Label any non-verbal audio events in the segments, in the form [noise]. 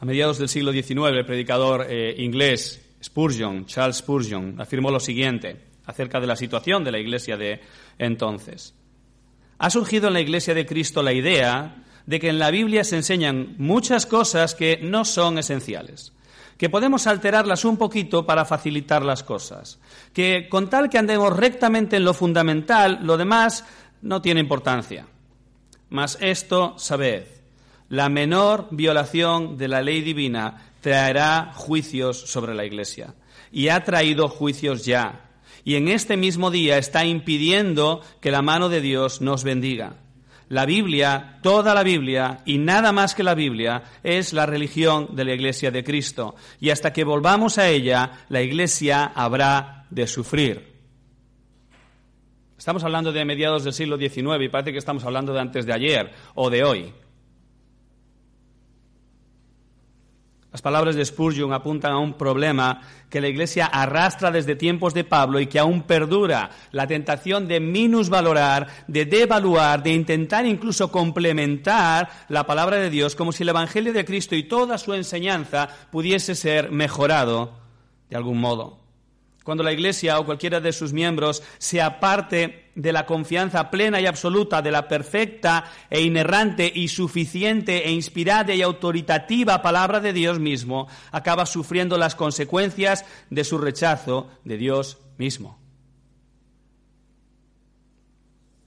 A mediados del siglo XIX, el predicador eh, inglés Spurgeon, Charles Spurgeon, afirmó lo siguiente acerca de la situación de la iglesia de entonces. Ha surgido en la iglesia de Cristo la idea de que en la Biblia se enseñan muchas cosas que no son esenciales, que podemos alterarlas un poquito para facilitar las cosas, que con tal que andemos rectamente en lo fundamental, lo demás no tiene importancia. Mas esto, sabed, la menor violación de la ley divina traerá juicios sobre la Iglesia. Y ha traído juicios ya. Y en este mismo día está impidiendo que la mano de Dios nos bendiga. La Biblia, toda la Biblia y nada más que la Biblia es la religión de la Iglesia de Cristo. Y hasta que volvamos a ella, la Iglesia habrá de sufrir. Estamos hablando de mediados del siglo XIX y parece que estamos hablando de antes de ayer o de hoy. Las palabras de Spurgeon apuntan a un problema que la Iglesia arrastra desde tiempos de Pablo y que aún perdura, la tentación de minusvalorar, de devaluar, de intentar incluso complementar la palabra de Dios como si el Evangelio de Cristo y toda su enseñanza pudiese ser mejorado de algún modo. Cuando la Iglesia o cualquiera de sus miembros se aparte de la confianza plena y absoluta de la perfecta e inerrante y suficiente e inspirada y autoritativa palabra de Dios mismo, acaba sufriendo las consecuencias de su rechazo de Dios mismo.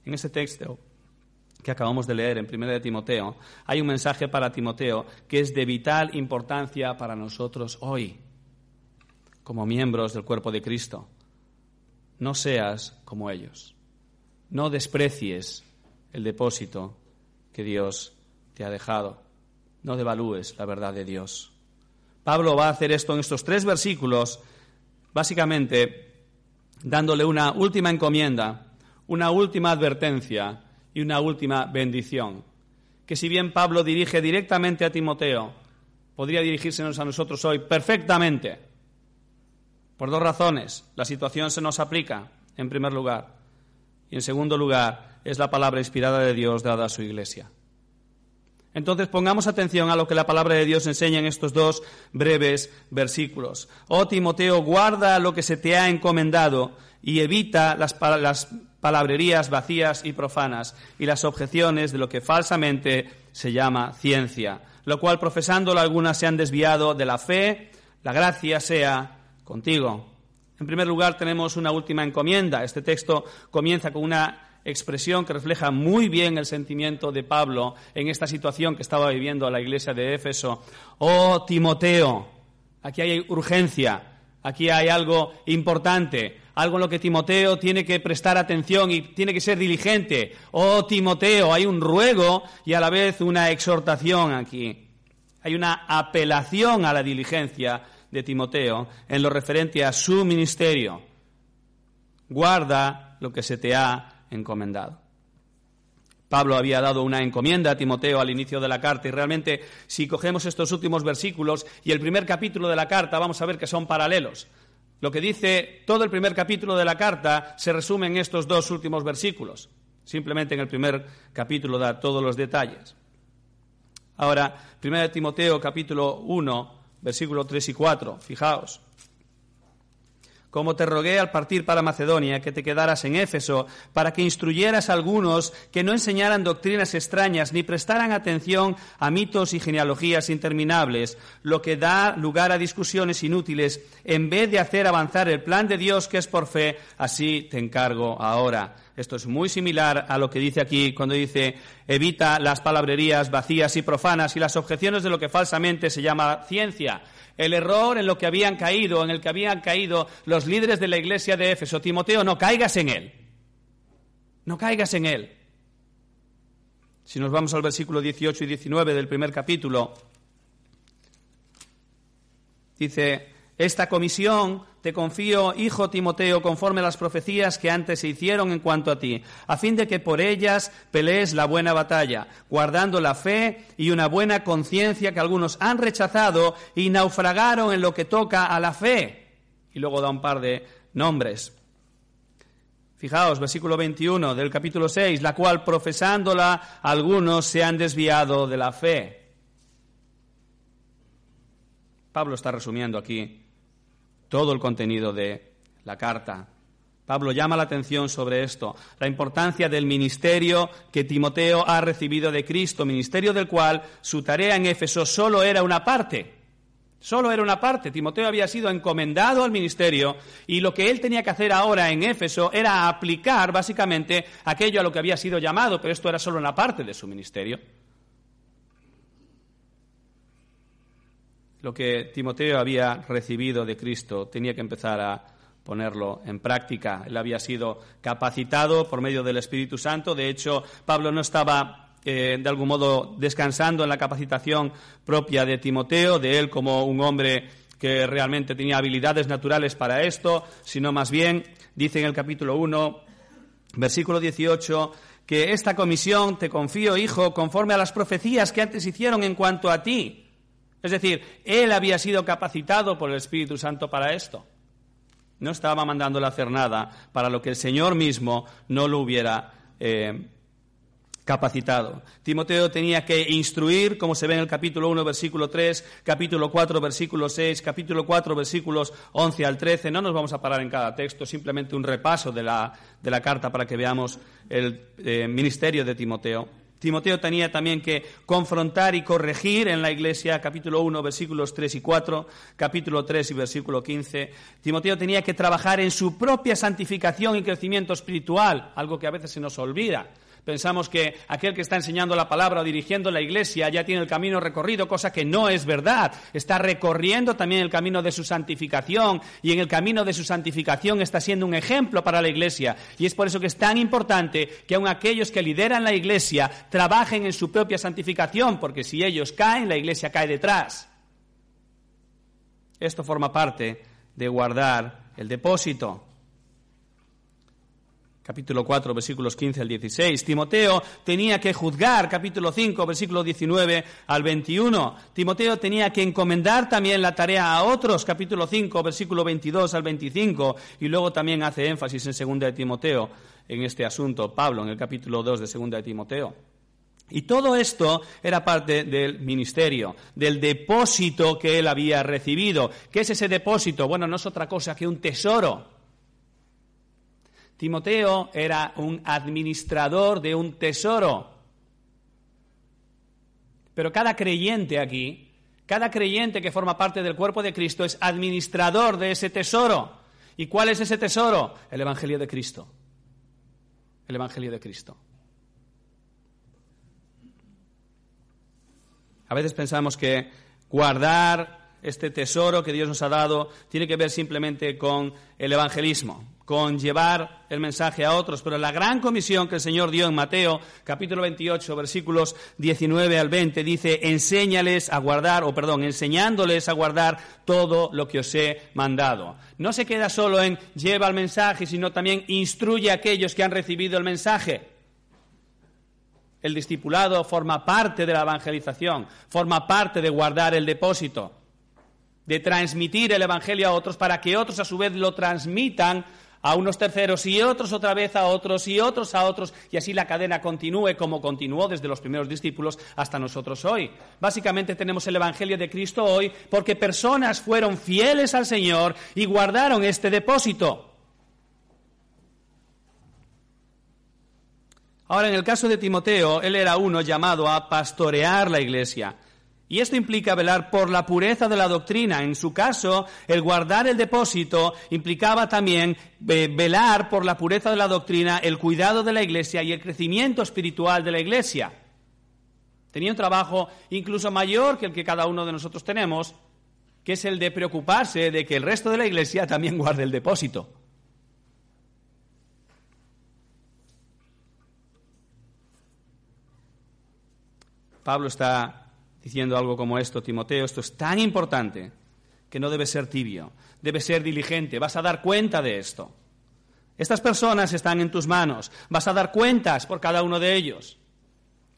En ese texto que acabamos de leer en 1 de Timoteo, hay un mensaje para Timoteo que es de vital importancia para nosotros hoy como miembros del cuerpo de Cristo. No seas como ellos. No desprecies el depósito que Dios te ha dejado. No devalúes la verdad de Dios. Pablo va a hacer esto en estos tres versículos, básicamente dándole una última encomienda, una última advertencia y una última bendición. Que si bien Pablo dirige directamente a Timoteo, podría dirigírsenos a nosotros hoy perfectamente por dos razones. La situación se nos aplica, en primer lugar. Y en segundo lugar, es la palabra inspirada de Dios dada a su iglesia. Entonces pongamos atención a lo que la palabra de Dios enseña en estos dos breves versículos. Oh Timoteo, guarda lo que se te ha encomendado y evita las, las palabrerías vacías y profanas y las objeciones de lo que falsamente se llama ciencia, lo cual profesándolo algunas se han desviado de la fe, la gracia sea contigo. En primer lugar, tenemos una última encomienda. Este texto comienza con una expresión que refleja muy bien el sentimiento de Pablo en esta situación que estaba viviendo la iglesia de Éfeso. Oh Timoteo, aquí hay urgencia, aquí hay algo importante, algo en lo que Timoteo tiene que prestar atención y tiene que ser diligente. Oh Timoteo, hay un ruego y a la vez una exhortación aquí. Hay una apelación a la diligencia de Timoteo en lo referente a su ministerio. Guarda lo que se te ha encomendado. Pablo había dado una encomienda a Timoteo al inicio de la carta y realmente si cogemos estos últimos versículos y el primer capítulo de la carta vamos a ver que son paralelos. Lo que dice todo el primer capítulo de la carta se resume en estos dos últimos versículos. Simplemente en el primer capítulo da todos los detalles. Ahora, 1 Timoteo capítulo 1, versículos 3 y 4. Fijaos. Como te rogué al partir para Macedonia que te quedaras en Éfeso, para que instruyeras a algunos que no enseñaran doctrinas extrañas ni prestaran atención a mitos y genealogías interminables, lo que da lugar a discusiones inútiles, en vez de hacer avanzar el plan de Dios que es por fe, así te encargo ahora. Esto es muy similar a lo que dice aquí cuando dice evita las palabrerías vacías y profanas y las objeciones de lo que falsamente se llama ciencia. El error en lo que habían caído, en el que habían caído los líderes de la iglesia de Éfeso. Timoteo, no caigas en él. No caigas en él. Si nos vamos al versículo 18 y 19 del primer capítulo, dice, esta comisión te confío, hijo Timoteo, conforme a las profecías que antes se hicieron en cuanto a ti, a fin de que por ellas pelees la buena batalla, guardando la fe y una buena conciencia que algunos han rechazado y naufragaron en lo que toca a la fe. Y luego da un par de nombres. Fijaos, versículo 21 del capítulo 6, la cual profesándola algunos se han desviado de la fe. Pablo está resumiendo aquí todo el contenido de la carta. Pablo llama la atención sobre esto, la importancia del ministerio que Timoteo ha recibido de Cristo, ministerio del cual su tarea en Éfeso solo era una parte. Solo era una parte. Timoteo había sido encomendado al ministerio y lo que él tenía que hacer ahora en Éfeso era aplicar básicamente aquello a lo que había sido llamado, pero esto era solo una parte de su ministerio. Lo que Timoteo había recibido de Cristo tenía que empezar a ponerlo en práctica. Él había sido capacitado por medio del Espíritu Santo. De hecho, Pablo no estaba eh, de algún modo descansando en la capacitación propia de Timoteo, de él como un hombre que realmente tenía habilidades naturales para esto, sino más bien, dice en el capítulo 1, versículo 18, que esta comisión te confío, hijo, conforme a las profecías que antes hicieron en cuanto a ti. Es decir, él había sido capacitado por el Espíritu Santo para esto. No estaba mandándole a hacer nada para lo que el Señor mismo no lo hubiera eh, capacitado. Timoteo tenía que instruir, como se ve en el capítulo 1, versículo 3, capítulo 4, versículo 6, capítulo 4, versículos 11 al 13. No nos vamos a parar en cada texto, simplemente un repaso de la, de la carta para que veamos el eh, ministerio de Timoteo. Timoteo tenía también que confrontar y corregir en la iglesia, capítulo 1, versículos 3 y 4, capítulo 3 y versículo 15. Timoteo tenía que trabajar en su propia santificación y crecimiento espiritual, algo que a veces se nos olvida. Pensamos que aquel que está enseñando la palabra o dirigiendo la iglesia ya tiene el camino recorrido, cosa que no es verdad. Está recorriendo también el camino de su santificación y en el camino de su santificación está siendo un ejemplo para la iglesia. Y es por eso que es tan importante que aun aquellos que lideran la iglesia trabajen en su propia santificación, porque si ellos caen, la iglesia cae detrás. Esto forma parte de guardar el depósito capítulo 4, versículos 15 al 16. Timoteo tenía que juzgar, capítulo 5, versículo 19 al 21. Timoteo tenía que encomendar también la tarea a otros, capítulo 5, versículo 22 al 25. Y luego también hace énfasis en segunda de Timoteo en este asunto, Pablo, en el capítulo 2 de segunda de Timoteo. Y todo esto era parte del ministerio, del depósito que él había recibido. ¿Qué es ese depósito? Bueno, no es otra cosa que un tesoro Timoteo era un administrador de un tesoro. Pero cada creyente aquí, cada creyente que forma parte del cuerpo de Cristo es administrador de ese tesoro. ¿Y cuál es ese tesoro? El Evangelio de Cristo. El Evangelio de Cristo. A veces pensamos que guardar este tesoro que Dios nos ha dado tiene que ver simplemente con el evangelismo, con llevar el mensaje a otros, pero la gran comisión que el Señor dio en Mateo, capítulo 28, versículos 19 al 20, dice, enséñales a guardar, o perdón, enseñándoles a guardar todo lo que os he mandado. No se queda solo en lleva el mensaje, sino también instruye a aquellos que han recibido el mensaje. El discipulado forma parte de la evangelización, forma parte de guardar el depósito de transmitir el Evangelio a otros para que otros a su vez lo transmitan a unos terceros y otros otra vez a otros y otros a otros y así la cadena continúe como continuó desde los primeros discípulos hasta nosotros hoy. Básicamente tenemos el Evangelio de Cristo hoy porque personas fueron fieles al Señor y guardaron este depósito. Ahora, en el caso de Timoteo, él era uno llamado a pastorear la iglesia. Y esto implica velar por la pureza de la doctrina. En su caso, el guardar el depósito implicaba también eh, velar por la pureza de la doctrina, el cuidado de la iglesia y el crecimiento espiritual de la iglesia. Tenía un trabajo incluso mayor que el que cada uno de nosotros tenemos, que es el de preocuparse de que el resto de la iglesia también guarde el depósito. Pablo está diciendo algo como esto, Timoteo, esto es tan importante que no debe ser tibio, debe ser diligente, vas a dar cuenta de esto. Estas personas están en tus manos, vas a dar cuentas por cada uno de ellos.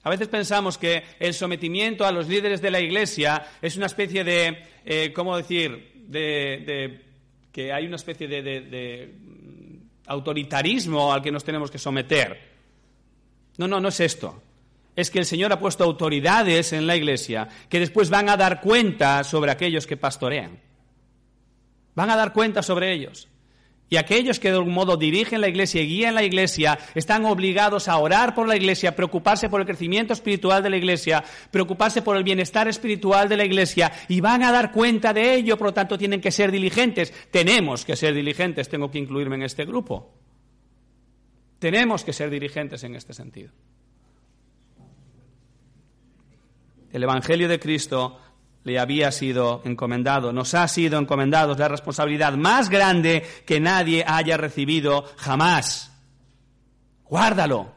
A veces pensamos que el sometimiento a los líderes de la Iglesia es una especie de, eh, ¿cómo decir?, de, que hay una especie de autoritarismo al que nos tenemos que someter. No, no, no es esto. Es que el Señor ha puesto autoridades en la iglesia que después van a dar cuenta sobre aquellos que pastorean. Van a dar cuenta sobre ellos. Y aquellos que de algún modo dirigen la iglesia y guían la iglesia están obligados a orar por la iglesia, preocuparse por el crecimiento espiritual de la iglesia, preocuparse por el bienestar espiritual de la iglesia y van a dar cuenta de ello, por lo tanto tienen que ser diligentes. Tenemos que ser diligentes, tengo que incluirme en este grupo. Tenemos que ser dirigentes en este sentido. El Evangelio de Cristo le había sido encomendado, nos ha sido encomendado, la responsabilidad más grande que nadie haya recibido jamás. Guárdalo.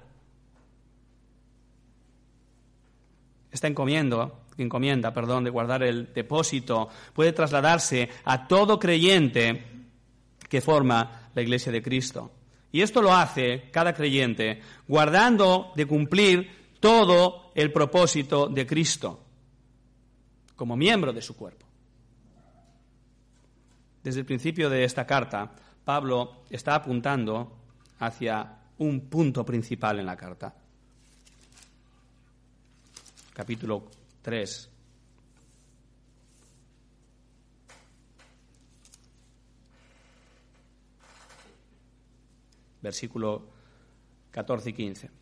Esta encomienda, encomienda, perdón, de guardar el depósito puede trasladarse a todo creyente que forma la Iglesia de Cristo. Y esto lo hace cada creyente guardando de cumplir todo el propósito de Cristo como miembro de su cuerpo. Desde el principio de esta carta, Pablo está apuntando hacia un punto principal en la carta. Capítulo 3. Versículo 14 y 15.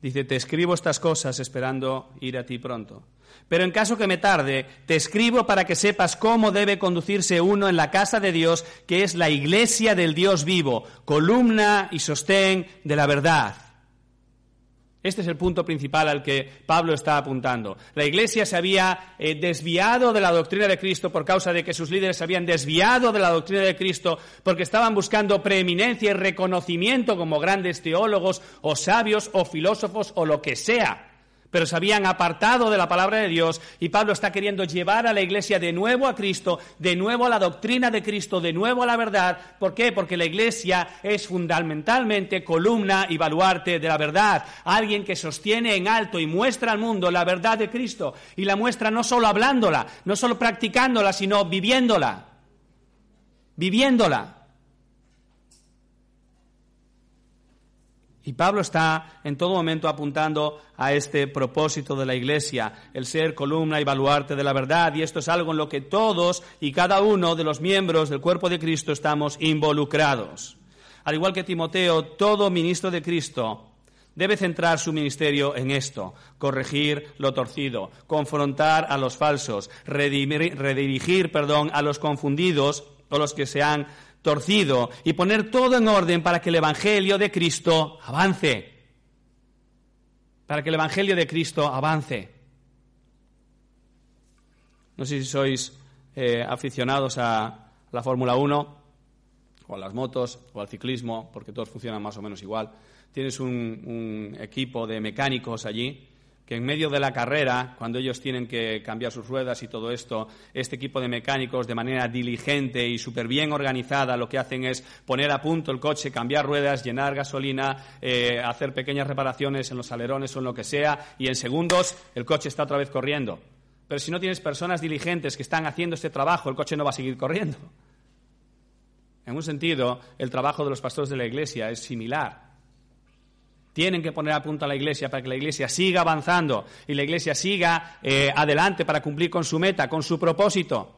Dice, te escribo estas cosas esperando ir a ti pronto pero en caso que me tarde, te escribo para que sepas cómo debe conducirse uno en la casa de Dios, que es la iglesia del Dios vivo, columna y sostén de la verdad. Este es el punto principal al que Pablo está apuntando. La Iglesia se había eh, desviado de la doctrina de Cristo por causa de que sus líderes se habían desviado de la doctrina de Cristo porque estaban buscando preeminencia y reconocimiento como grandes teólogos o sabios o filósofos o lo que sea pero se habían apartado de la palabra de Dios y Pablo está queriendo llevar a la iglesia de nuevo a Cristo, de nuevo a la doctrina de Cristo, de nuevo a la verdad. ¿Por qué? Porque la iglesia es fundamentalmente columna y baluarte de la verdad, alguien que sostiene en alto y muestra al mundo la verdad de Cristo y la muestra no solo hablándola, no solo practicándola, sino viviéndola. Viviéndola. Y Pablo está en todo momento apuntando a este propósito de la Iglesia, el ser columna y baluarte de la verdad. Y esto es algo en lo que todos y cada uno de los miembros del cuerpo de Cristo estamos involucrados. Al igual que Timoteo, todo ministro de Cristo debe centrar su ministerio en esto, corregir lo torcido, confrontar a los falsos, redirigir, perdón, a los confundidos o los que se han torcido y poner todo en orden para que el Evangelio de Cristo avance. Para que el Evangelio de Cristo avance. No sé si sois eh, aficionados a la Fórmula 1 o a las motos o al ciclismo, porque todos funcionan más o menos igual. Tienes un equipo de mecánicos allí que en medio de la carrera, cuando ellos tienen que cambiar sus ruedas y todo esto, este equipo de mecánicos de manera diligente y súper bien organizada lo que hacen es poner a punto el coche, cambiar ruedas, llenar gasolina, eh, hacer pequeñas reparaciones en los alerones o en lo que sea, y en segundos el coche está otra vez corriendo. Pero si no tienes personas diligentes que están haciendo este trabajo, el coche no va a seguir corriendo. En un sentido, el trabajo de los pastores de la Iglesia es similar. Tienen que poner a punto a la iglesia para que la iglesia siga avanzando y la iglesia siga eh, adelante para cumplir con su meta, con su propósito.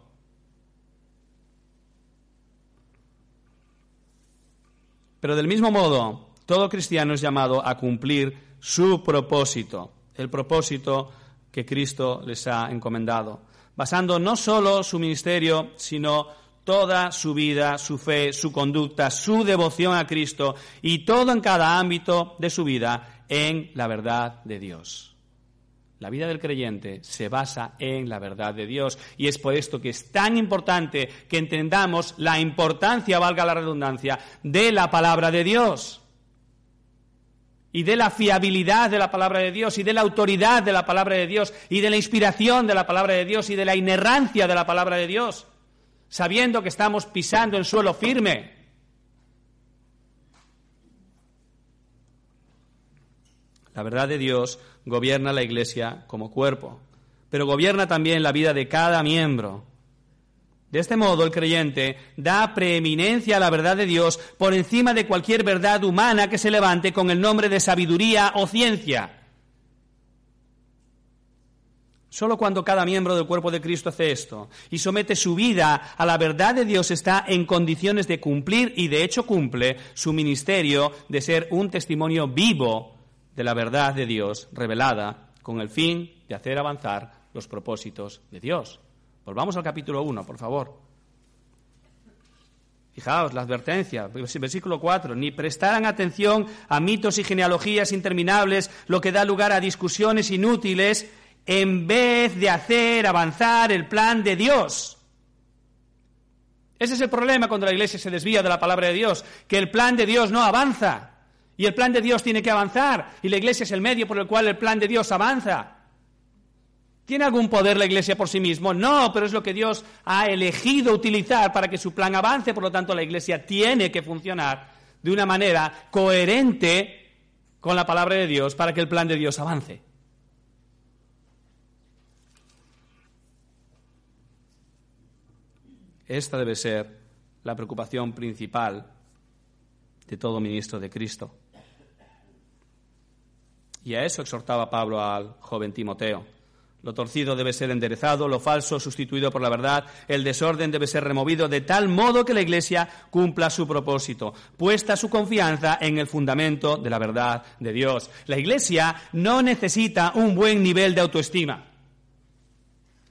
Pero del mismo modo, todo cristiano es llamado a cumplir su propósito, el propósito que Cristo les ha encomendado, basando no solo su ministerio, sino toda su vida, su fe, su conducta, su devoción a Cristo y todo en cada ámbito de su vida en la verdad de Dios. La vida del creyente se basa en la verdad de Dios y es por esto que es tan importante que entendamos la importancia, valga la redundancia, de la palabra de Dios y de la fiabilidad de la palabra de Dios y de la autoridad de la palabra de Dios y de la inspiración de la palabra de Dios y de la inerrancia de la palabra de Dios sabiendo que estamos pisando en suelo firme. La verdad de Dios gobierna la Iglesia como cuerpo, pero gobierna también la vida de cada miembro. De este modo, el creyente da preeminencia a la verdad de Dios por encima de cualquier verdad humana que se levante con el nombre de sabiduría o ciencia. Solo cuando cada miembro del cuerpo de Cristo hace esto y somete su vida a la verdad de Dios está en condiciones de cumplir y de hecho cumple su ministerio de ser un testimonio vivo de la verdad de Dios revelada con el fin de hacer avanzar los propósitos de Dios. Volvamos al capítulo 1, por favor. Fijaos, la advertencia, versículo 4, ni prestarán atención a mitos y genealogías interminables, lo que da lugar a discusiones inútiles en vez de hacer avanzar el plan de Dios. Ese es el problema cuando la iglesia se desvía de la palabra de Dios, que el plan de Dios no avanza. Y el plan de Dios tiene que avanzar. Y la iglesia es el medio por el cual el plan de Dios avanza. ¿Tiene algún poder la iglesia por sí mismo? No, pero es lo que Dios ha elegido utilizar para que su plan avance. Por lo tanto, la iglesia tiene que funcionar de una manera coherente con la palabra de Dios para que el plan de Dios avance. Esta debe ser la preocupación principal de todo ministro de Cristo. Y a eso exhortaba Pablo al joven Timoteo. Lo torcido debe ser enderezado, lo falso sustituido por la verdad, el desorden debe ser removido de tal modo que la Iglesia cumpla su propósito, puesta su confianza en el fundamento de la verdad de Dios. La Iglesia no necesita un buen nivel de autoestima.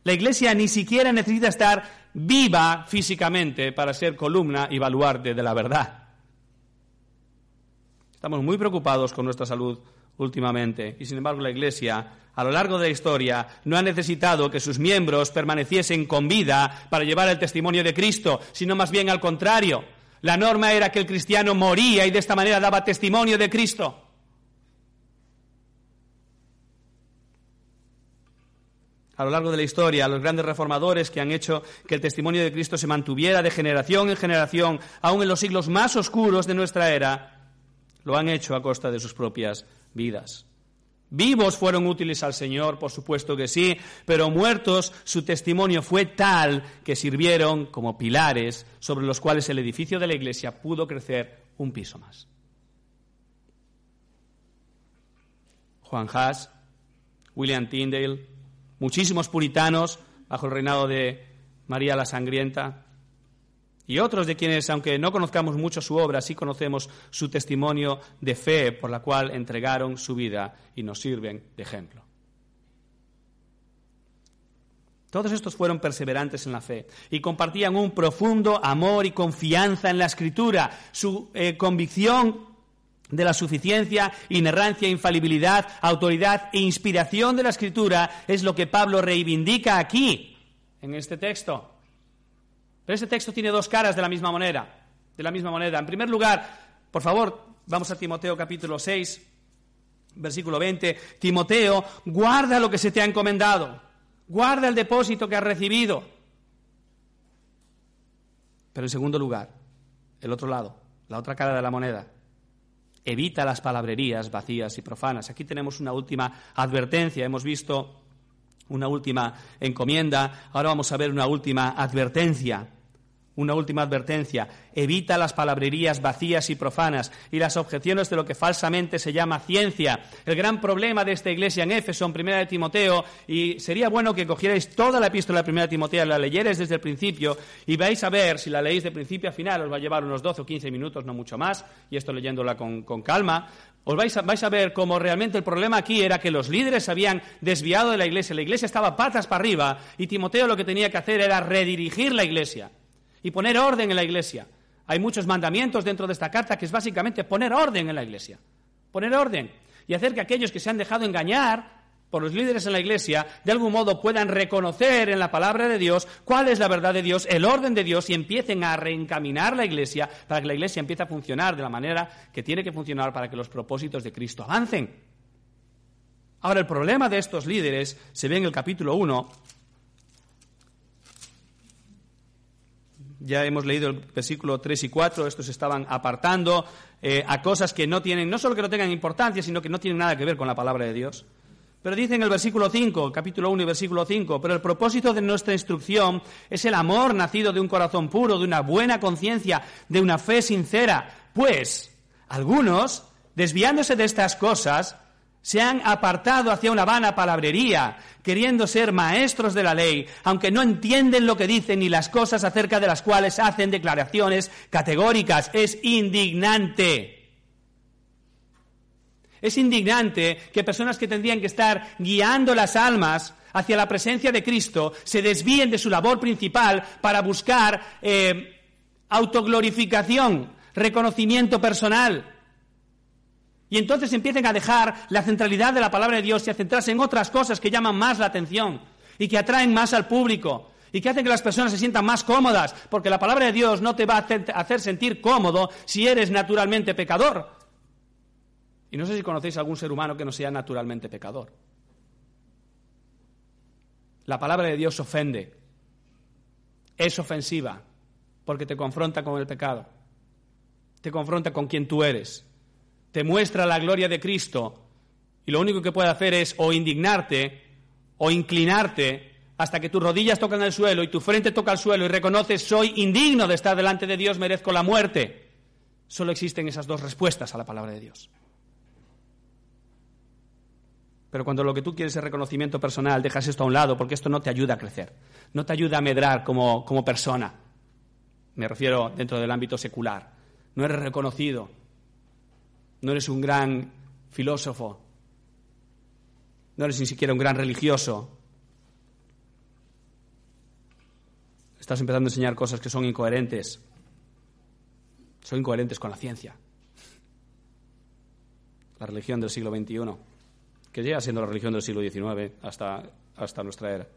La Iglesia ni siquiera necesita estar viva físicamente para ser columna y baluarte de la verdad. Estamos muy preocupados con nuestra salud últimamente y sin embargo la Iglesia a lo largo de la historia no ha necesitado que sus miembros permaneciesen con vida para llevar el testimonio de Cristo, sino más bien al contrario. La norma era que el cristiano moría y de esta manera daba testimonio de Cristo. A lo largo de la historia, los grandes reformadores que han hecho que el testimonio de Cristo se mantuviera de generación en generación, aun en los siglos más oscuros de nuestra era, lo han hecho a costa de sus propias vidas. Vivos fueron útiles al Señor, por supuesto que sí, pero muertos su testimonio fue tal que sirvieron como pilares sobre los cuales el edificio de la Iglesia pudo crecer un piso más. Juan Haas, William Tyndale, muchísimos puritanos bajo el reinado de María la Sangrienta, y otros de quienes, aunque no conozcamos mucho su obra, sí conocemos su testimonio de fe por la cual entregaron su vida y nos sirven de ejemplo. Todos estos fueron perseverantes en la fe y compartían un profundo amor y confianza en la escritura. Su eh, convicción de la suficiencia, inerrancia, infalibilidad, autoridad e inspiración de la Escritura es lo que Pablo reivindica aquí, en este texto. Pero este texto tiene dos caras de la misma manera, de la misma moneda. En primer lugar, por favor, vamos a Timoteo capítulo 6, versículo 20. Timoteo, guarda lo que se te ha encomendado, guarda el depósito que has recibido. Pero en segundo lugar, el otro lado, la otra cara de la moneda, evita las palabrerías vacías y profanas. Aquí tenemos una última advertencia. Hemos visto una última encomienda, ahora vamos a ver una última advertencia una última advertencia. Evita las palabrerías vacías y profanas y las objeciones de lo que falsamente se llama ciencia. El gran problema de esta iglesia en Éfeso, en Primera de Timoteo, y sería bueno que cogierais toda la epístola de Primera de Timoteo, la leyerais desde el principio y vais a ver, si la leéis de principio a final, os va a llevar unos 12 o 15 minutos, no mucho más, y esto leyéndola con, calma, os vais a, vais a, ver cómo realmente el problema aquí era que los líderes habían desviado de la iglesia, la iglesia estaba patas para arriba y Timoteo lo que tenía que hacer era redirigir la iglesia y poner orden en la iglesia. Hay muchos mandamientos dentro de esta carta que es básicamente poner orden en la iglesia. Poner orden y hacer que aquellos que se han dejado engañar por los líderes en la iglesia, de algún modo puedan reconocer en la palabra de Dios cuál es la verdad de Dios, el orden de Dios y empiecen a reencaminar la iglesia para que la iglesia empiece a funcionar de la manera que tiene que funcionar para que los propósitos de Cristo avancen. Ahora, el problema de estos líderes se ve en el capítulo 1, ya hemos leído el versículo 3 y 4, estos estaban apartando eh, a cosas que no tienen, no solo que no tengan importancia, sino que no tienen nada que ver con la palabra de Dios. Pero dice en el versículo 5, capítulo 1 y versículo 5, pero el propósito de nuestra instrucción es el amor nacido de un corazón puro, de una buena conciencia, de una fe sincera. Pues algunos, desviándose de estas cosas, se han apartado hacia una vana palabrería, queriendo ser maestros de la ley, aunque no entienden lo que dicen ni las cosas acerca de las cuales hacen declaraciones categóricas. Es indignante. Es indignante que personas que tendrían que estar guiando las almas hacia la presencia de Cristo se desvíen de su labor principal para buscar eh, autoglorificación, reconocimiento personal. Y entonces empiecen a dejar la centralidad de la palabra de Dios y a centrarse en otras cosas que llaman más la atención y que atraen más al público y que hacen que las personas se sientan más cómodas, porque la palabra de Dios no te va a hacer sentir cómodo si eres naturalmente pecador. Y no sé si conocéis algún ser humano que no sea naturalmente pecador. La palabra de Dios ofende, es ofensiva, porque te confronta con el pecado, te confronta con quien tú eres, te muestra la gloria de Cristo y lo único que puede hacer es o indignarte o inclinarte hasta que tus rodillas tocan el suelo y tu frente toca el suelo y reconoces soy indigno de estar delante de Dios, merezco la muerte. Solo existen esas dos respuestas a la palabra de Dios. Pero cuando lo que tú quieres es reconocimiento personal, dejas esto a un lado porque esto no te ayuda a crecer, no te ayuda a medrar como, como persona. Me refiero dentro del ámbito secular. No eres reconocido, no eres un gran filósofo, no eres ni siquiera un gran religioso. Estás empezando a enseñar cosas que son incoherentes. Son incoherentes con la ciencia. La religión del siglo XXI que llega siendo la religión del siglo XIX hasta, hasta nuestra era.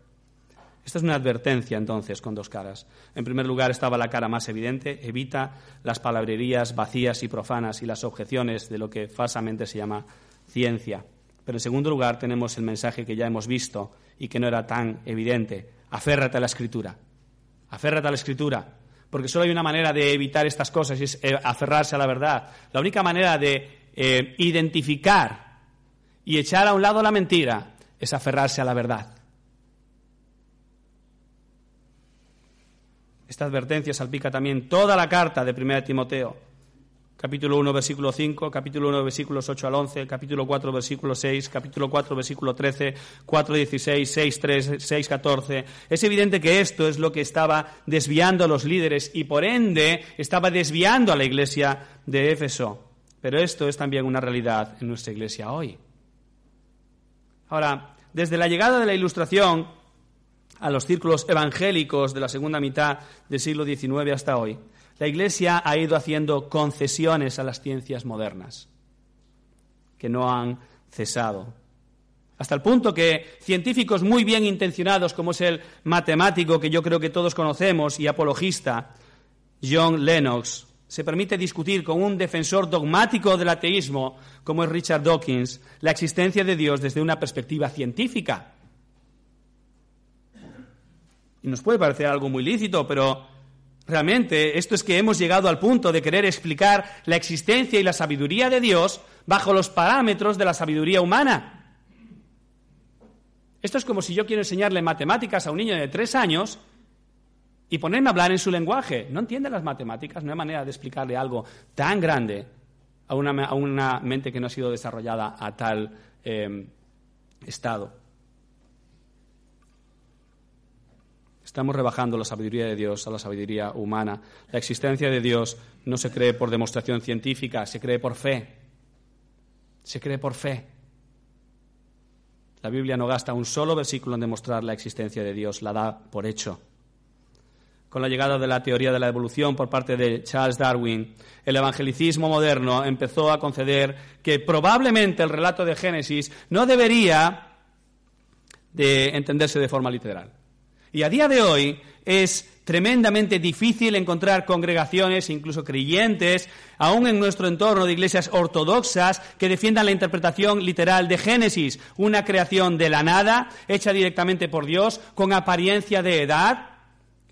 Esta es una advertencia entonces con dos caras. En primer lugar estaba la cara más evidente, evita las palabrerías vacías y profanas y las objeciones de lo que falsamente se llama ciencia. Pero en segundo lugar tenemos el mensaje que ya hemos visto y que no era tan evidente. Aférrate a la escritura. Aférrate a la escritura. Porque solo hay una manera de evitar estas cosas y es eh, aferrarse a la verdad. La única manera de eh, identificar y echar a un lado la mentira es aferrarse a la verdad. Esta advertencia salpica también toda la carta de 1 Timoteo, capítulo 1, versículo 5, capítulo 1, versículos 8 al 11, capítulo 4, versículo 6, capítulo 4, versículo 13, 4, 16, 6, 3, 6, 14. Es evidente que esto es lo que estaba desviando a los líderes y por ende estaba desviando a la iglesia de Éfeso. Pero esto es también una realidad en nuestra iglesia hoy. Ahora, desde la llegada de la Ilustración a los círculos evangélicos de la segunda mitad del siglo XIX hasta hoy, la Iglesia ha ido haciendo concesiones a las ciencias modernas, que no han cesado. Hasta el punto que científicos muy bien intencionados, como es el matemático que yo creo que todos conocemos y apologista, John Lennox, se permite discutir con un defensor dogmático del ateísmo, como es Richard Dawkins, la existencia de Dios desde una perspectiva científica. Y nos puede parecer algo muy lícito, pero realmente esto es que hemos llegado al punto de querer explicar la existencia y la sabiduría de Dios bajo los parámetros de la sabiduría humana. Esto es como si yo quiero enseñarle matemáticas a un niño de tres años y ponerme a hablar en su lenguaje. No entiende las matemáticas, no hay manera de explicarle algo tan grande a una, a una mente que no ha sido desarrollada a tal em, estado. Estamos rebajando la sabiduría de Dios a la sabiduría humana. La existencia de Dios no se cree por demostración científica, se cree por fe. Se cree por fe. La Biblia no gasta un solo versículo en demostrar la existencia de Dios, la da por hecho con la llegada de la teoría de la evolución por parte de Charles Darwin, el evangelicismo moderno empezó a conceder que probablemente el relato de Génesis no debería de entenderse de forma literal. Y a día de hoy es tremendamente difícil encontrar congregaciones, incluso creyentes, aún en nuestro entorno de iglesias ortodoxas, que defiendan la interpretación literal de Génesis, una creación de la nada, hecha directamente por Dios, con apariencia de edad,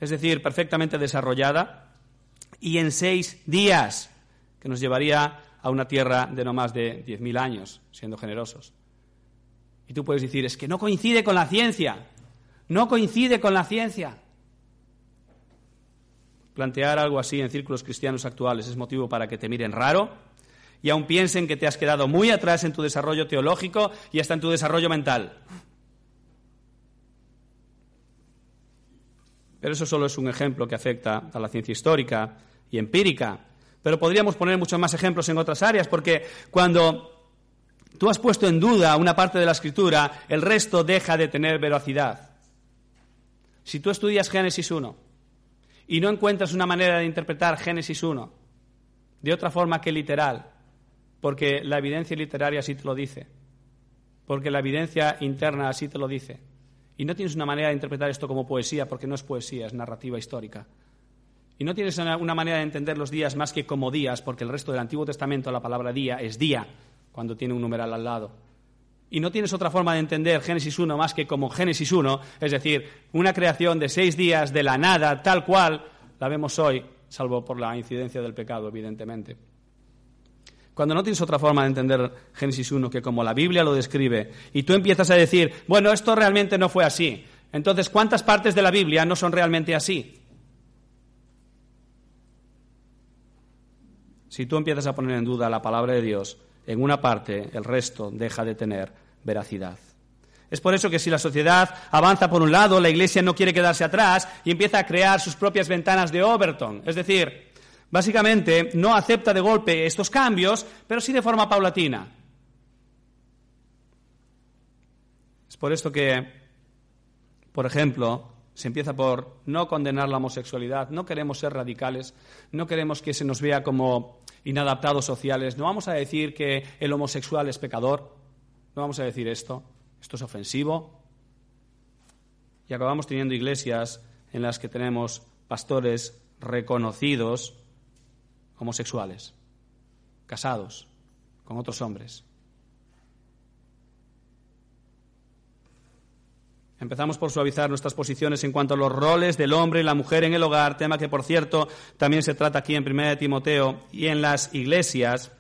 es decir, perfectamente desarrollada, y en seis días, que nos llevaría a una tierra de no más de 10.000 años, siendo generosos. Y tú puedes decir, es que no coincide con la ciencia. No coincide con la ciencia. Plantear algo así en círculos cristianos actuales es motivo para que te miren raro y aún piensen que te has quedado muy atrás en tu desarrollo teológico y hasta en tu desarrollo mental. Pero eso solo es un ejemplo que afecta a la ciencia histórica y empírica. Pero podríamos poner muchos más ejemplos en otras áreas, porque cuando tú has puesto en duda una parte de la escritura, el resto deja de tener veracidad. Si tú estudias Génesis 1 y no encuentras una manera de interpretar Génesis 1 de otra forma que literal, porque la evidencia literaria así te lo dice, porque la evidencia interna así te lo dice, y no tienes una manera de interpretar esto como poesía, porque no es poesía, es narrativa histórica. Y no tienes una manera de entender los días más que como días, porque el resto del Antiguo Testamento la palabra día es día, cuando tiene un numeral al lado. Y no tienes otra forma de entender Génesis 1 más que como Génesis 1, es decir, una creación de seis días de la nada, tal cual la vemos hoy, salvo por la incidencia del pecado, evidentemente. Cuando no tienes otra forma de entender Génesis 1 que como la Biblia lo describe, y tú empiezas a decir, bueno, esto realmente no fue así, entonces, ¿cuántas partes de la Biblia no son realmente así? Si tú empiezas a poner en duda la palabra de Dios, en una parte el resto deja de tener veracidad. Es por eso que si la sociedad avanza por un lado, la Iglesia no quiere quedarse atrás y empieza a crear sus propias ventanas de Overton. Es decir, Básicamente, no acepta de golpe estos cambios, pero sí de forma paulatina. Es por esto que, por ejemplo, se empieza por no condenar la homosexualidad, no queremos ser radicales, no queremos que se nos vea como inadaptados sociales, no vamos a decir que el homosexual es pecador, no vamos a decir esto, esto es ofensivo. Y acabamos teniendo iglesias en las que tenemos pastores reconocidos homosexuales, casados con otros hombres. Empezamos por suavizar nuestras posiciones en cuanto a los roles del hombre y la mujer en el hogar, tema que, por cierto, también se trata aquí en 1 Timoteo y en las iglesias,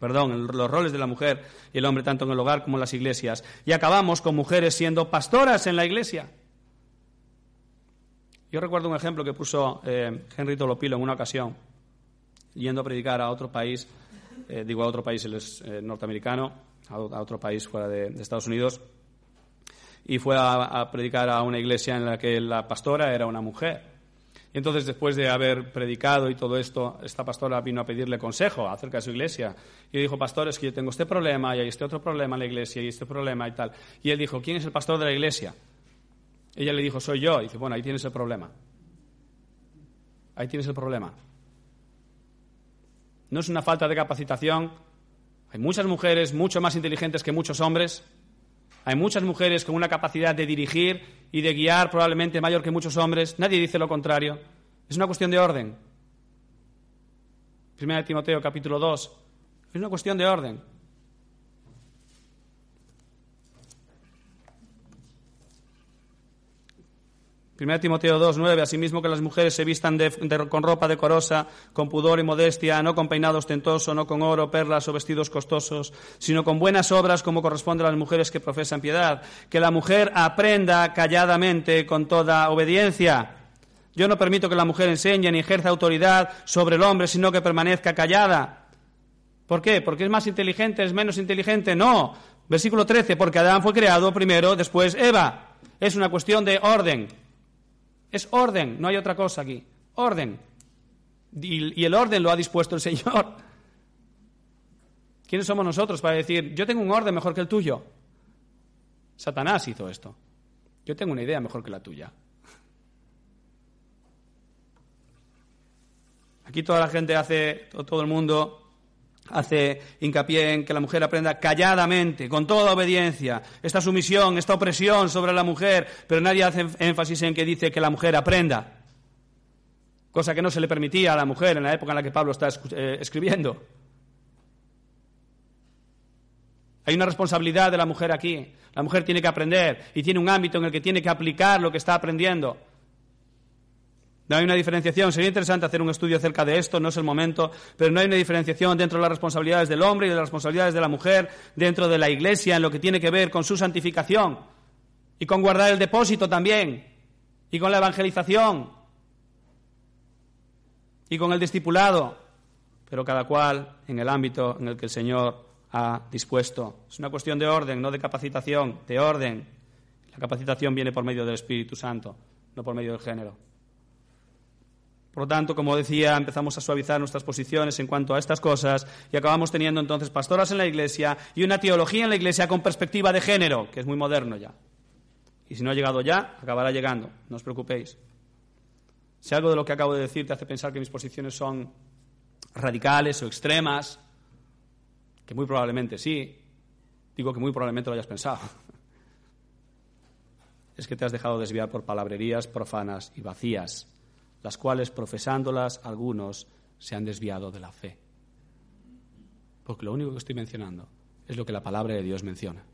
perdón, los roles de la mujer y el hombre tanto en el hogar como en las iglesias. Y acabamos con mujeres siendo pastoras en la iglesia. Yo recuerdo un ejemplo que puso eh, Henry Tolopilo en una ocasión yendo a predicar a otro país, eh, digo a otro país, él es eh, norteamericano, a, otro país fuera de, Estados Unidos, y fue a, predicar a una iglesia en la que la pastora era una mujer. Y entonces, después de haber predicado y todo esto, esta pastora vino a pedirle consejo acerca de su iglesia. Y dijo, pastor, es que yo tengo este problema y hay este otro problema en la iglesia y este problema y tal. Y él dijo, ¿quién es el pastor de la iglesia? Ella le dijo, soy yo. Y dice, bueno, ahí tienes el problema. Ahí tienes el problema. No es una falta de capacitación. Hay muchas mujeres mucho más inteligentes que muchos hombres. Hay muchas mujeres con una capacidad de dirigir y de guiar probablemente mayor que muchos hombres. Nadie dice lo contrario. Es una cuestión de orden. Primera de Timoteo capítulo 2. Es una cuestión de orden. 1 Timoteo 2, 9, asimismo que las mujeres se vistan con ropa decorosa, con pudor y modestia, no con peinado ostentoso, no con oro, perlas o vestidos costosos, sino con buenas obras como corresponde a las mujeres que profesan piedad. Que la mujer aprenda calladamente con toda obediencia. Yo no permito que la mujer enseñe ni ejerza autoridad sobre el hombre, sino que permanezca callada. ¿Por qué? ¿Porque es más inteligente, es menos inteligente? No. Versículo 13, porque Adán fue creado primero, después Eva. Es una cuestión de orden. Es orden, no hay otra cosa aquí. Orden. Y, el orden lo ha dispuesto el [laughs] Señor. ¿Quiénes somos nosotros para decir, yo tengo un orden mejor que el tuyo? Satanás hizo esto. Yo tengo una idea mejor que la tuya. Aquí toda la gente hace, todo el mundo hace hincapié en que la mujer aprenda calladamente, con toda obediencia, esta sumisión, esta opresión sobre la mujer, pero nadie hace énfasis en que dice que la mujer aprenda, cosa que no se le permitía a la mujer en la época en la que Pablo está eh, escribiendo. Hay una responsabilidad de la mujer aquí. La mujer tiene que aprender y tiene un ámbito en el que tiene que aplicar lo que está aprendiendo. No hay una diferenciación. Sería interesante hacer un estudio acerca de esto, no es el momento, pero no hay una diferenciación dentro de las responsabilidades del hombre y de las responsabilidades de la mujer, dentro de la Iglesia, en lo que tiene que ver con su santificación y con guardar el depósito también, y con la evangelización, y con el discipulado, pero cada cual en el ámbito en el que el Señor ha dispuesto. Es una cuestión de orden, no de capacitación, de orden. La capacitación viene por medio del Espíritu Santo, no por medio del género. Por lo tanto, como decía, empezamos a suavizar nuestras posiciones en cuanto a estas cosas y acabamos teniendo entonces pastoras en la Iglesia y una teología en la Iglesia con perspectiva de género, que es muy moderno ya. Y si no ha llegado ya, acabará llegando, no os preocupéis. Si algo de lo que acabo de decir te hace pensar que mis posiciones son radicales o extremas, que muy probablemente sí, digo que muy probablemente lo hayas pensado, [laughs] es que te has dejado desviar por palabrerías profanas y vacías las cuales profesándolas algunos se han desviado de la fe. Porque lo único que estoy mencionando es lo que la palabra de Dios menciona.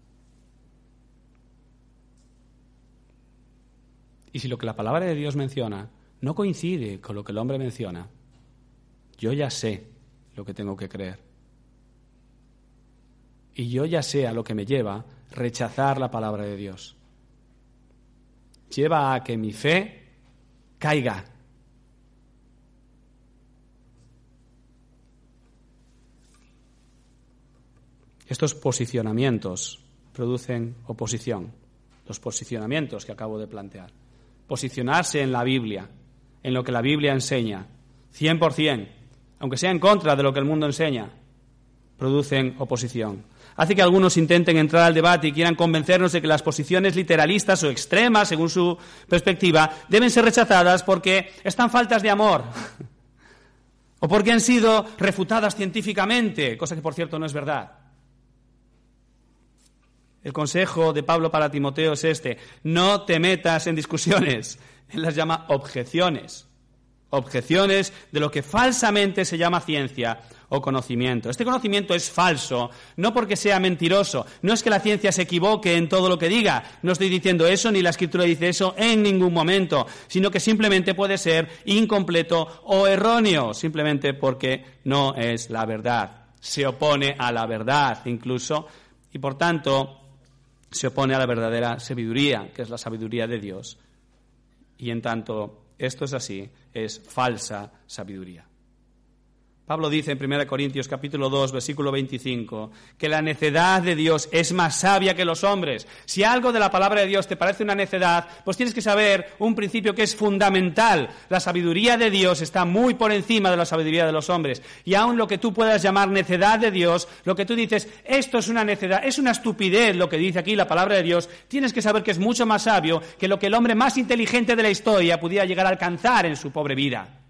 Y si lo que la palabra de Dios menciona no coincide con lo que el hombre menciona, yo ya sé lo que tengo que creer. Y yo ya sé a lo que me lleva rechazar la palabra de Dios. Lleva a que mi fe caiga Estos posicionamientos producen oposición, los posicionamientos que acabo de plantear. Posicionarse en la Biblia, en lo que la Biblia enseña, 100%, aunque sea en contra de lo que el mundo enseña, producen oposición. Hace que algunos intenten entrar al debate y quieran convencernos de que las posiciones literalistas o extremas, según su perspectiva, deben ser rechazadas porque están faltas de amor [laughs] o porque han sido refutadas científicamente, cosa que por cierto no es verdad. El consejo de Pablo para Timoteo es este, no te metas en discusiones, [laughs] él las llama objeciones, objeciones de lo que falsamente se llama ciencia o conocimiento. Este conocimiento es falso, no porque sea mentiroso, no es que la ciencia se equivoque en todo lo que diga, no estoy diciendo eso ni la escritura dice eso en ningún momento, sino que simplemente puede ser incompleto o erróneo, simplemente porque no es la verdad, se opone a la verdad incluso, y por tanto se opone a la verdadera sabiduría, que es la sabiduría de Dios. Y en tanto esto es así, es falsa sabiduría. Pablo dice en 1 Corintios capítulo 2, versículo 25, que la necedad de Dios es más sabia que los hombres. Si algo de la palabra de Dios te parece una necedad, pues tienes que saber un principio que es fundamental. La sabiduría de Dios está muy por encima de la sabiduría de los hombres. Y aun lo que tú puedas llamar necedad de Dios, lo que tú dices, esto es una necedad, es una estupidez lo que dice aquí la palabra de Dios, tienes que saber que es mucho más sabio que lo que el hombre más inteligente de la historia pudiera llegar a alcanzar en su pobre vida.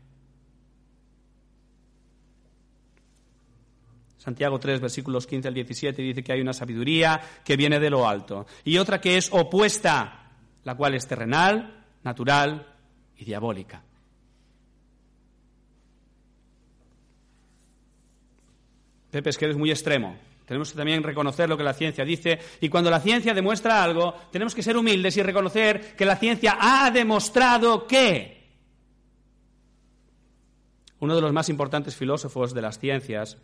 Santiago 3, versículos 15 al 17 dice que hay una sabiduría que viene de lo alto y otra que es opuesta, la cual es terrenal, natural y diabólica. Pepe, es que eres muy extremo. Tenemos que también reconocer lo que la ciencia dice y cuando la ciencia demuestra algo, tenemos que ser humildes y reconocer que la ciencia ha demostrado que uno de los más importantes filósofos de las ciencias,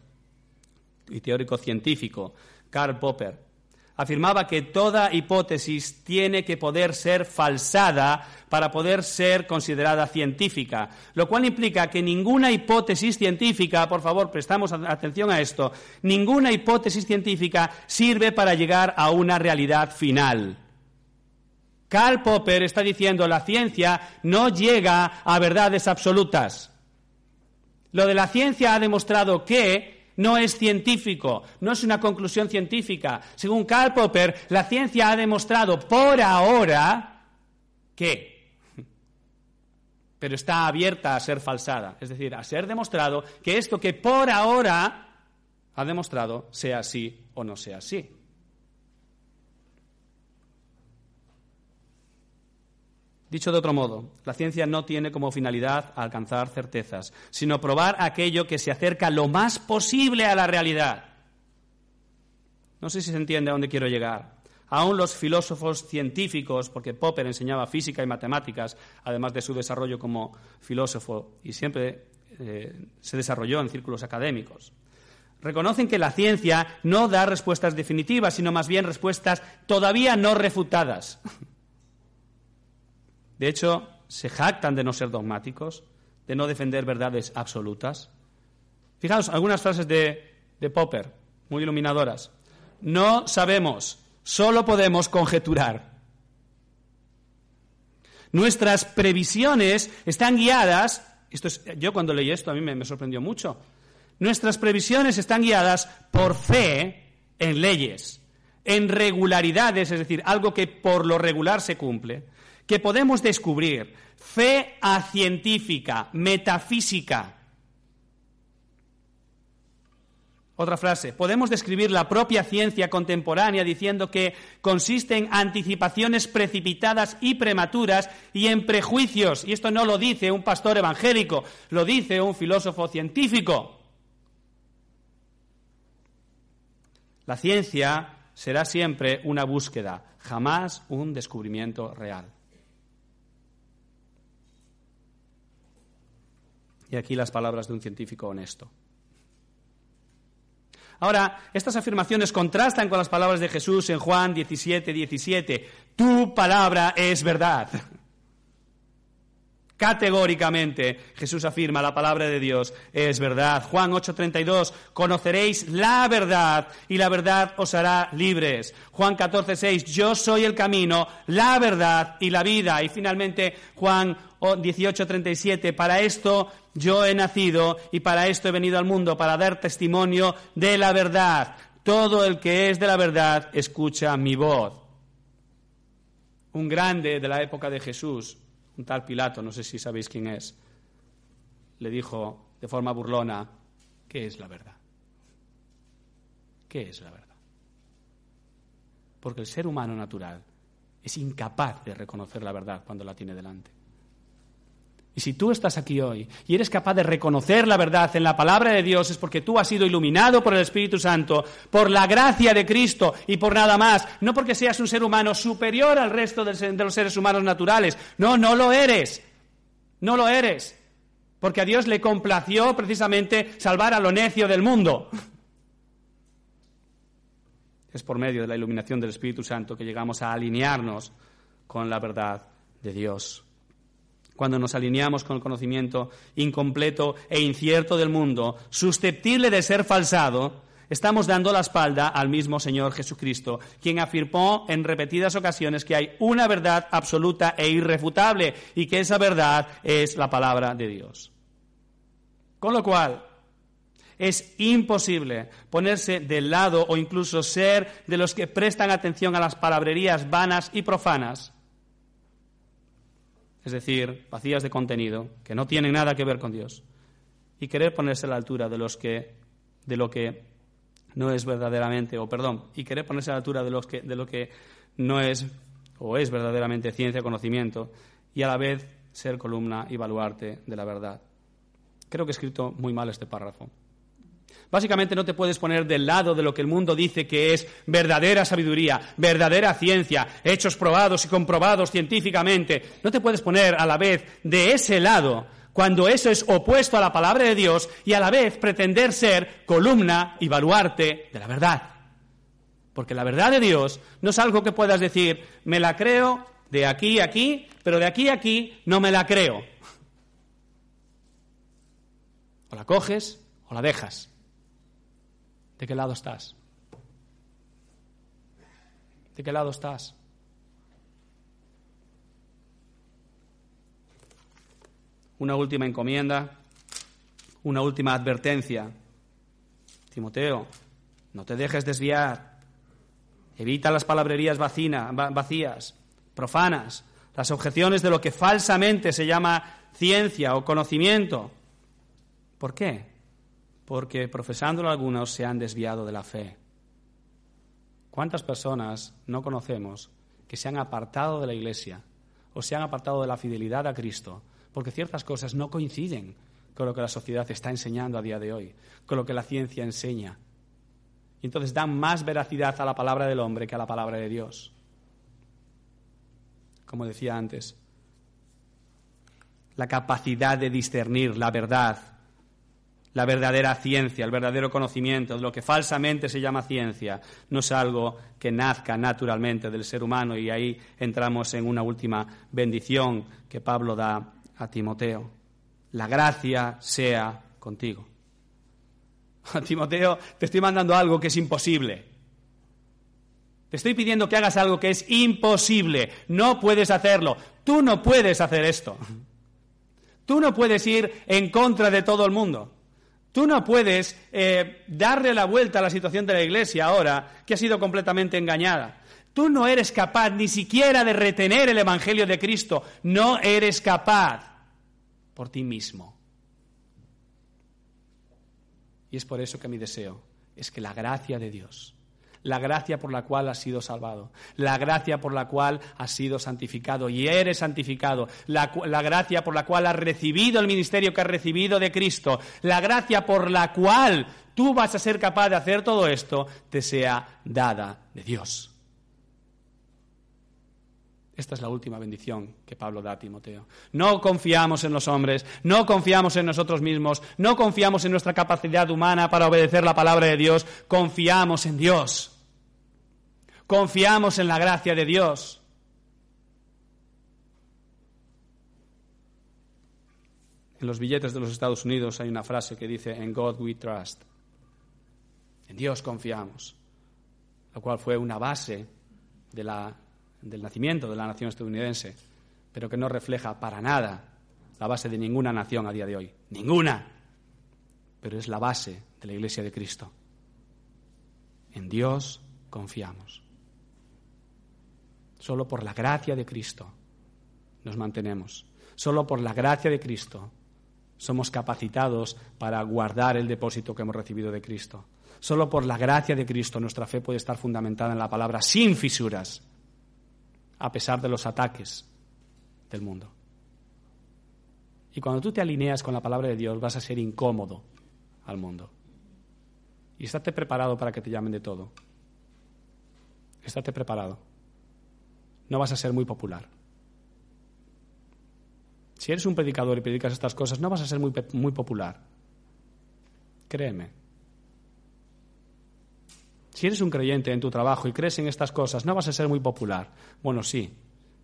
y teórico científico, Karl Popper, afirmaba que toda hipótesis tiene que poder ser falsada para poder ser considerada científica, lo cual implica que ninguna hipótesis científica, por favor, prestamos atención a esto, ninguna hipótesis científica sirve para llegar a una realidad final. Karl Popper está diciendo la ciencia no llega a verdades absolutas. Lo de la ciencia ha demostrado que no es científico, no es una conclusión científica. Según Karl Popper, la ciencia ha demostrado por ahora que, [laughs] pero está abierta a ser falsada, es decir, a ser demostrado que esto que por ahora ha demostrado sea así o no sea así. Dicho de otro modo, la ciencia no tiene como finalidad alcanzar certezas, sino probar aquello que se acerca lo más posible a la realidad. No sé si se entiende a dónde quiero llegar. Aún los filósofos científicos, porque Popper enseñaba física y matemáticas, además de su desarrollo como filósofo, y siempre eh, se desarrolló en círculos académicos, reconocen que la ciencia no da respuestas definitivas, sino más bien respuestas todavía no refutadas. [laughs] De hecho, se jactan de no ser dogmáticos, de no defender verdades absolutas. Fijaos algunas frases de, Popper, muy iluminadoras. No sabemos, solo podemos conjeturar. Nuestras previsiones están guiadas, esto es, yo cuando leí esto a mí me sorprendió mucho, nuestras previsiones están guiadas por fe en leyes, en regularidades, es decir, algo que por lo regular se cumple, que podemos descubrir, fe a científica, metafísica. Otra frase, podemos describir la propia ciencia contemporánea diciendo que consiste en anticipaciones precipitadas y prematuras y en prejuicios. Y esto no lo dice un pastor evangélico, lo dice un filósofo científico. La ciencia será siempre una búsqueda, jamás un descubrimiento real. Y aquí las palabras de un científico honesto. Ahora, estas afirmaciones contrastan con las palabras de Jesús en Juan 17, 17. Tu palabra es verdad. Categóricamente Jesús afirma la palabra de Dios es verdad. Juan 8:32, conoceréis la verdad y la verdad os hará libres. Juan 14:6, yo soy el camino, la verdad y la vida. Y finalmente Juan 18:37, para esto yo he nacido y para esto he venido al mundo, para dar testimonio de la verdad. Todo el que es de la verdad escucha mi voz. Un grande de la época de Jesús, un tal Pilato, no sé si sabéis quién es, le dijo de forma burlona, ¿qué es la verdad? ¿Qué es la verdad? Porque el ser humano natural es incapaz de reconocer la verdad cuando la tiene delante. Y si tú estás aquí hoy y eres capaz de reconocer la verdad en la palabra de Dios es porque tú has sido iluminado por el Espíritu Santo, por la gracia de Cristo y por nada más, no porque seas un ser humano superior al resto de los seres humanos naturales. No, no lo eres. No lo eres. Porque a Dios le complació precisamente salvar a lo necio del mundo. [laughs] Es por medio de la iluminación del Espíritu Santo que llegamos a alinearnos con la verdad de Dios cuando nos alineamos con el conocimiento incompleto e incierto del mundo, susceptible de ser falsado, estamos dando la espalda al mismo Señor Jesucristo, quien afirmó en repetidas ocasiones que hay una verdad absoluta e irrefutable y que esa verdad es la palabra de Dios. Con lo cual, es imposible ponerse del lado o incluso ser de los que prestan atención a las palabrerías vanas y profanas es decir, vacías de contenido, que no tienen nada que ver con Dios, y querer ponerse a la altura de los que de lo que no es verdaderamente, o perdón, y querer ponerse a la altura de los que de lo que no es o es verdaderamente ciencia, conocimiento, y a la vez ser columna y baluarte de la verdad. Creo que he escrito muy mal este párrafo. Básicamente no te puedes poner del lado de lo que el mundo dice que es verdadera sabiduría, verdadera ciencia, hechos probados y comprobados científicamente. No te puedes poner a la vez de ese lado cuando eso es opuesto a la palabra de Dios y a la vez pretender ser columna y baluarte de la verdad. Porque la verdad de Dios no es algo que puedas decir, me la creo de aquí a aquí, pero de aquí a aquí no me la creo. [laughs] O la coges o la dejas. ¿De qué lado estás? ¿De qué lado estás? Una última encomienda, una última advertencia. Timoteo, no te dejes desviar. Evita las palabrerías vacías, profanas, las objeciones de lo que falsamente se llama ciencia o conocimiento. ¿Por qué? Porque profesándolo algunos se han desviado de la fe. ¿Cuántas personas no conocemos que se han apartado de la Iglesia o se han apartado de la fidelidad a Cristo porque ciertas cosas no coinciden con lo que la sociedad está enseñando a día de hoy, con lo que la ciencia enseña? Y entonces dan más veracidad a la palabra del hombre que a la palabra de Dios. Como decía antes, la capacidad de discernir la verdad, la verdadera ciencia, el verdadero conocimiento, lo que falsamente se llama ciencia, no es algo que nazca naturalmente del ser humano y ahí entramos en una última bendición que Pablo da a Timoteo. La gracia sea contigo. [laughs] Timoteo, te estoy mandando algo que es imposible. Te estoy pidiendo que hagas algo que es imposible. No puedes hacerlo. Tú no puedes hacer esto. [laughs] Tú no puedes ir en contra de todo el mundo. Tú no puedes eh, darle la vuelta a la situación de la Iglesia ahora, que ha sido completamente engañada. Tú no eres capaz ni siquiera de retener el Evangelio de Cristo. No eres capaz por ti mismo. Y es por eso que mi deseo es que la gracia de Dios, la gracia por la cual has sido salvado, la gracia por la cual has sido santificado y eres santificado, la, gracia por la cual has recibido el ministerio que has recibido de Cristo, la gracia por la cual tú vas a ser capaz de hacer todo esto, te sea dada de Dios. Esta es la última bendición que Pablo da a Timoteo. No confiamos en los hombres, no confiamos en nosotros mismos, no confiamos en nuestra capacidad humana para obedecer la palabra de Dios, confiamos en Dios. Confiamos en la gracia de Dios. En los billetes de los Estados Unidos hay una frase que dice, en God we trust. En Dios confiamos, lo cual fue una base de la del nacimiento de la nación estadounidense, pero que no refleja para nada la base de ninguna nación a día de hoy. Ninguna. Pero es la base de la Iglesia de Cristo. En Dios confiamos. Solo por la gracia de Cristo nos mantenemos. Solo por la gracia de Cristo somos capacitados para guardar el depósito que hemos recibido de Cristo. Solo por la gracia de Cristo nuestra fe puede estar fundamentada en la palabra sin fisuras a pesar de los ataques del mundo. Y cuando tú te alineas con la palabra de Dios vas a ser incómodo al mundo. Y estate preparado para que te llamen de todo. Estate preparado. No vas a ser muy popular. Si eres un predicador y predicas estas cosas, no vas a ser muy, muy popular. Créeme. Si eres un creyente en tu trabajo y crees en estas cosas, no vas a ser muy popular. Bueno, sí,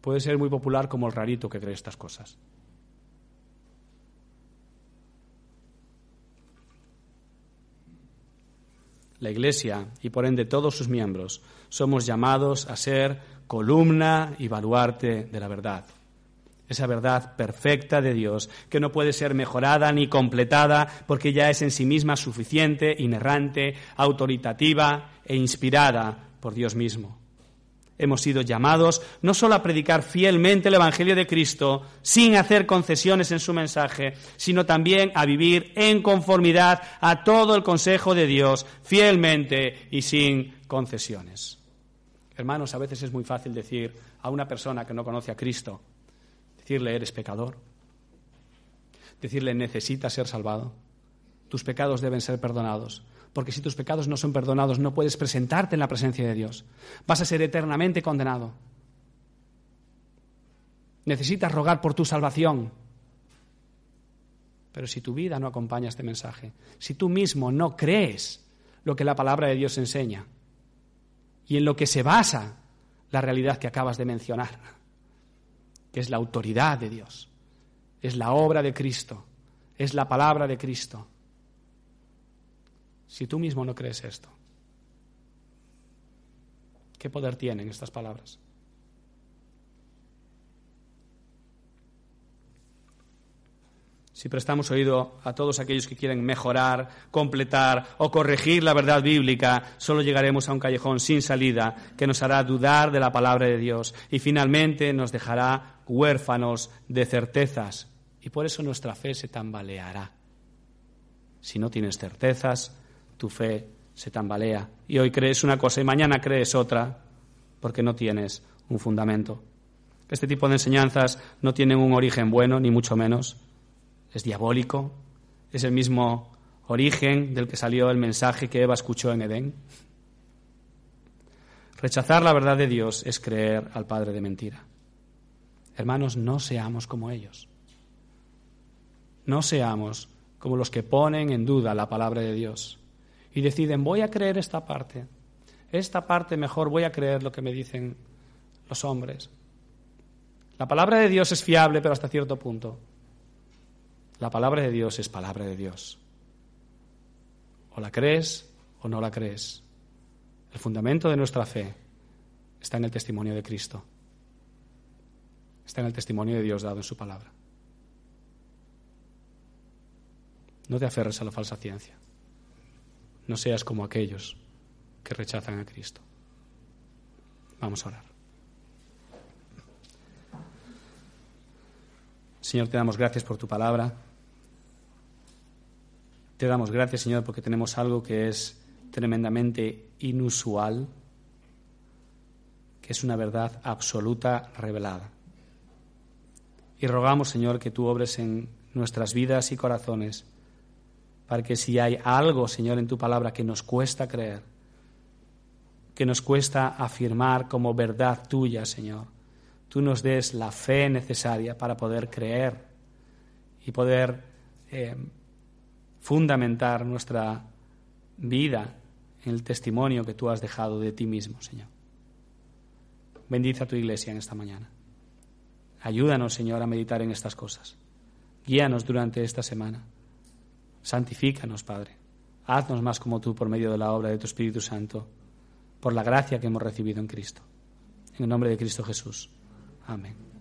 puedes ser muy popular como el rarito que cree estas cosas. La Iglesia, y por ende todos sus miembros, somos llamados a ser columna y baluarte de la verdad esa verdad perfecta de Dios, que no puede ser mejorada ni completada porque ya es en sí misma suficiente, inerrante, autoritativa e inspirada por Dios mismo. Hemos sido llamados no solo a predicar fielmente el Evangelio de Cristo, sin hacer concesiones en su mensaje, sino también a vivir en conformidad a todo el consejo de Dios, fielmente y sin concesiones. Hermanos, a veces es muy fácil decir a una persona que no conoce a Cristo, decirle eres pecador, decirle necesitas ser salvado, tus pecados deben ser perdonados, porque si tus pecados no son perdonados no puedes presentarte en la presencia de Dios, vas a ser eternamente condenado. Necesitas rogar por tu salvación. Pero si tu vida no acompaña este mensaje, si tú mismo no crees lo que la palabra de Dios enseña y en lo que se basa la realidad que acabas de mencionar, que es la autoridad de Dios, es la obra de Cristo, es la palabra de Cristo. Si tú mismo no crees esto, ¿qué poder tienen estas palabras? si prestamos oído a todos aquellos que quieren mejorar, completar o corregir la verdad bíblica, solo llegaremos a un callejón sin salida que nos hará dudar de la palabra de Dios y finalmente nos dejará huérfanos de certezas. Y por eso nuestra fe se tambaleará. Si no tienes certezas, tu fe se tambalea. Y hoy crees una cosa y mañana crees otra porque no tienes un fundamento. Este tipo de enseñanzas no tienen un origen bueno, ni mucho menos es diabólico, es el mismo origen del que salió el mensaje que Eva escuchó en Edén. Rechazar la verdad de Dios es creer al Padre de mentira. Hermanos, no seamos como ellos. No seamos como los que ponen en duda la palabra de Dios y deciden, voy a creer esta parte, esta parte mejor voy a creer lo que me dicen los hombres. La palabra de Dios es fiable, pero hasta cierto punto. La palabra de Dios es palabra de Dios. O la crees o no la crees. El fundamento de nuestra fe está en el testimonio de Cristo. Está en el testimonio de Dios dado en su palabra. No te aferres a la falsa ciencia. No seas como aquellos que rechazan a Cristo. Vamos a orar. Señor, te damos gracias por tu palabra. Te damos gracias, Señor, porque tenemos algo que es tremendamente inusual, que es una verdad absoluta revelada. Y rogamos, Señor, que tú obres en nuestras vidas y corazones, para que si hay algo, Señor, en tu palabra que nos cuesta creer, que nos cuesta afirmar como verdad tuya, Señor, tú nos des la fe necesaria para poder creer y poder eh, fundamentar nuestra vida en el testimonio que tú has dejado de ti mismo, Señor. Bendice a tu iglesia en esta mañana. Ayúdanos, Señor, a meditar en estas cosas. Guíanos durante esta semana. Santifícanos, Padre. Haznos más como tú por medio de la obra de tu Espíritu Santo, por la gracia que hemos recibido en Cristo. En el nombre de Cristo Jesús. Amén.